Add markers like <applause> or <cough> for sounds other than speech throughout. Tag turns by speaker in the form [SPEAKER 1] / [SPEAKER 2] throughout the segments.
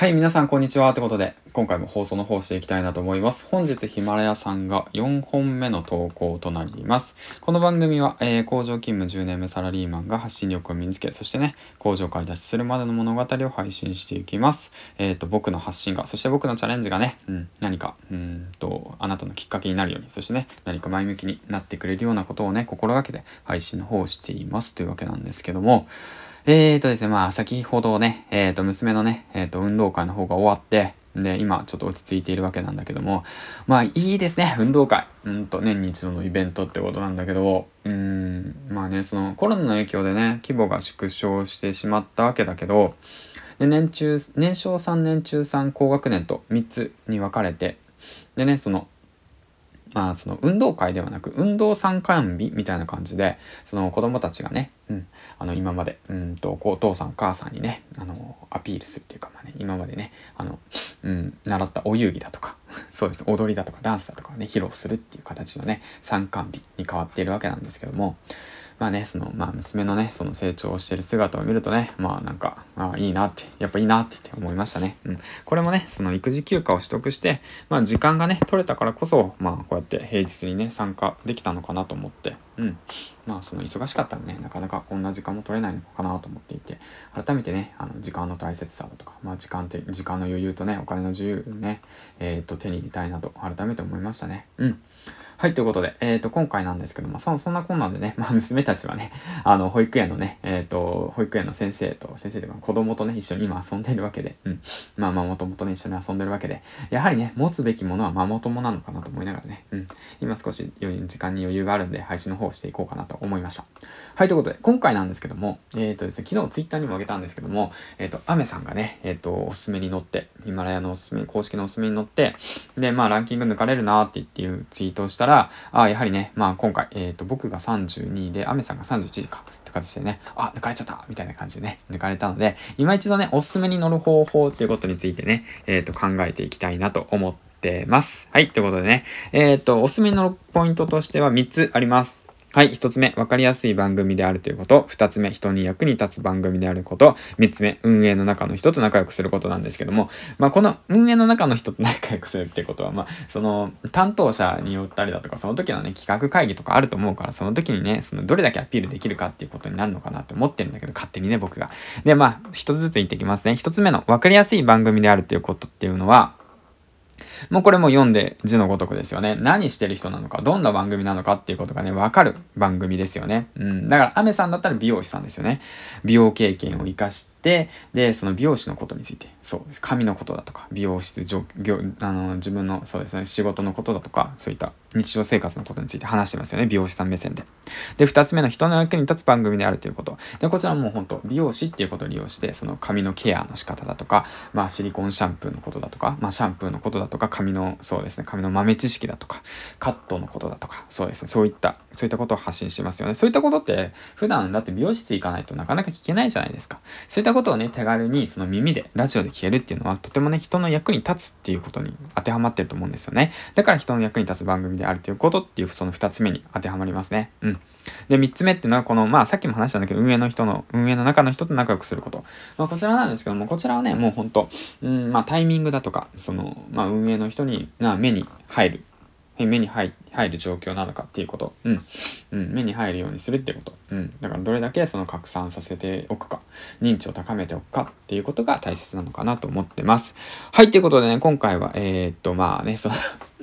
[SPEAKER 1] はい、皆さんこんにちは。ということで、今回も放送の方していきたいなと思います。本日ヒマラヤさんが4本目の投稿となります。この番組は、えー、工場勤務10年目サラリーマンが発信力を身につけ、そしてね、工場開脱するまでの物語を配信していきます。えっ、ー、と、僕の発信が、そして僕のチャレンジがね、うん、何か、うんと、あなたのきっかけになるように、そしてね、何か前向きになってくれるようなことをね、心がけて配信の方をしていますというわけなんですけども、えーとですね、まあ、先ほどね、えーと、娘のね、えーと、運動会の方が終わって、で、今ちょっと落ち着いているわけなんだけども、まあいいですね、運動会。うんと、年に一度のイベントってことなんだけど、うん、まあね、そのコロナの影響でね、規模が縮小してしまったわけだけど、で、年中、年少3年中3高学年と3つに分かれて、でね、その、まあその運動会ではなく運動参観日みたいな感じでその子供たちがね、うん、あの今までうんとお父さんお母さんにねあのアピールするっていうかまあね今までねあの、うん、習ったお遊戯だとか <laughs> そうです踊りだとかダンスだとかね披露するっていう形のね参観日に変わっているわけなんですけどもまあね、その、まあ娘のね、その成長してる姿を見るとね、まあなんか、ああ、いいなって、やっぱいいなってって思いましたね。うん。これもね、その育児休暇を取得して、まあ時間がね、取れたからこそ、まあこうやって平日にね、参加できたのかなと思って、うん。まあその忙しかったらね、なかなかこんな時間も取れないのかなと思っていて、改めてね、あの時間の大切さだとか、まあ時間って、時間の余裕とね、お金の自由ね、えっ、と手に入れたいなと改めて思いましたね。うん。はい、ということで、えっ、ー、と、今回なんですけども、そそんなこんなんでね、<laughs> まあ、娘たちはね、<laughs> あの、保育園のね、えっ、ー、と、保育園の先生と、先生とか、子供とね、一緒に今遊んでるわけで、うん。まあまあ、もともとね、一緒に遊んでるわけで、やはりね、持つべきものはママ友なのかなと思いながらね、うん。今少し時間に余裕があるんで、配信の方をしていこうかなと思いました。はい、ということで、今回なんですけども、えっ、ー、とですね、昨日ツイッターにもあげたんですけども、えっ、と、アメさんがね、えっ、と、おすすめに乗って、ヒマラヤのおすすめ、公式のおすすめに乗って、で、まあ、ランキング抜かれるなーって言っていうツイートをしたら、あ、やはりね、まあ今回、えっ、ー、と、僕が32で、アメさんが31か、って形でね、あ、抜かれちゃったみたいな感じでね、抜かれたので、今一度ね、おすすめに乗る方法っていうことについてね、えっ、ー、と、考えていきたいなと思ってます。はい、ということでね、えっ、ー、と、おすすめに乗るポイントとしては3つあります。はい。一つ目、わかりやすい番組であるということ。二つ目、人に役に立つ番組であること。三つ目、運営の中の人と仲良くすることなんですけども、まあ、この運営の中の人と仲良くするってことは、まあ、その、担当者によったりだとか、その時のね、企画会議とかあると思うから、その時にね、その、どれだけアピールできるかっていうことになるのかなって思ってるんだけど、勝手にね、僕が。で、まあ、一つずつ言ってきますね。一つ目の、わかりやすい番組であるっていうことっていうのは、もうこれも読んで字のごとくですよね。何してる人なのか、どんな番組なのかっていうことがね、わかる番組ですよね。うん。だから、アメさんだったら美容師さんですよね。美容経験を活かして、で、その美容師のことについて、そうです。髪のことだとか、美容室、あの、自分の、そうですね、仕事のことだとか、そういった日常生活のことについて話してますよね。美容師さん目線で。で、二つ目の人の役に立つ番組であるということ。で、こちらも本当美容師っていうことを利用して、その髪のケアの仕方だとか、まあ、シリコンシャンプーのことだとか、まあ、シャンプーのことだとか、髪の、そうですね、髪の豆知識だとか、カットのことだとか、そうですね、そういった、そういったことを発信しますよね。そういったことって、普段だって美容室行かないとなかなか聞けないじゃないですか。そういったことをね、手軽にその耳で、ラジオで聞けるっていうのは、とてもね、人の役に立つっていうことに当てはまってると思うんですよね。だから人の役に立つ番組であるということっていう、その二つ目に当てはまりますね。うん。で、三つ目っていうのは、この、まあ、さっきも話したんだけど、運営の人の、運営の中の人と仲良くすること。まあ、こちらなんですけども、こちらはね、もうほんと、うん、まあ、タイミングだとか、その、まあ、運営の人に、な、目に入る。目に入って入る状況なのかっていうこと。うん。うん。目に入るようにするってこと。うん。だからどれだけその拡散させておくか、認知を高めておくかっていうことが大切なのかなと思ってます。はい。ということでね、今回は、えー、っと、まあね、その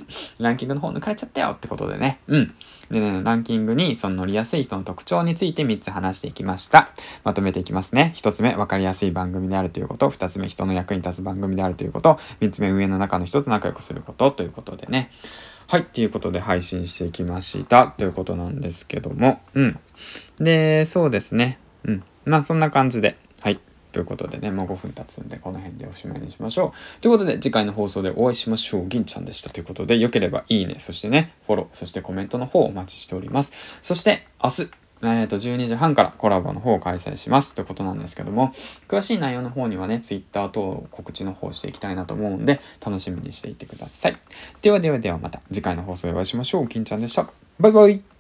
[SPEAKER 1] <laughs> ランキングの方抜かれちゃったよってことでね。うん。でね、ランキングにその乗りやすい人の特徴について3つ話していきました。まとめていきますね。1つ目、わかりやすい番組であるということ。2つ目、人の役に立つ番組であるということ。3つ目、上の中の人と仲良くすることということでね。はい。っていうことで配信してきましたということなんですけども。うん。で、そうですね。うん。まあそんな感じで。はい。ということでね、もう5分経つんで、この辺でおしまいにしましょう。ということで、次回の放送でお会いしましょう。銀ちゃんでした。ということで、よければいいね、そしてね、フォロー、そしてコメントの方お待ちしております。そして、明日、えっ、と、12時半からコラボの方を開催しますということなんですけども、詳しい内容の方にはね、ツイッターと告知の方していきたいなと思うんで、楽しみにしていてください。ではではではまた次回の放送でお会いしましょう。金ちゃんでした。バイバイ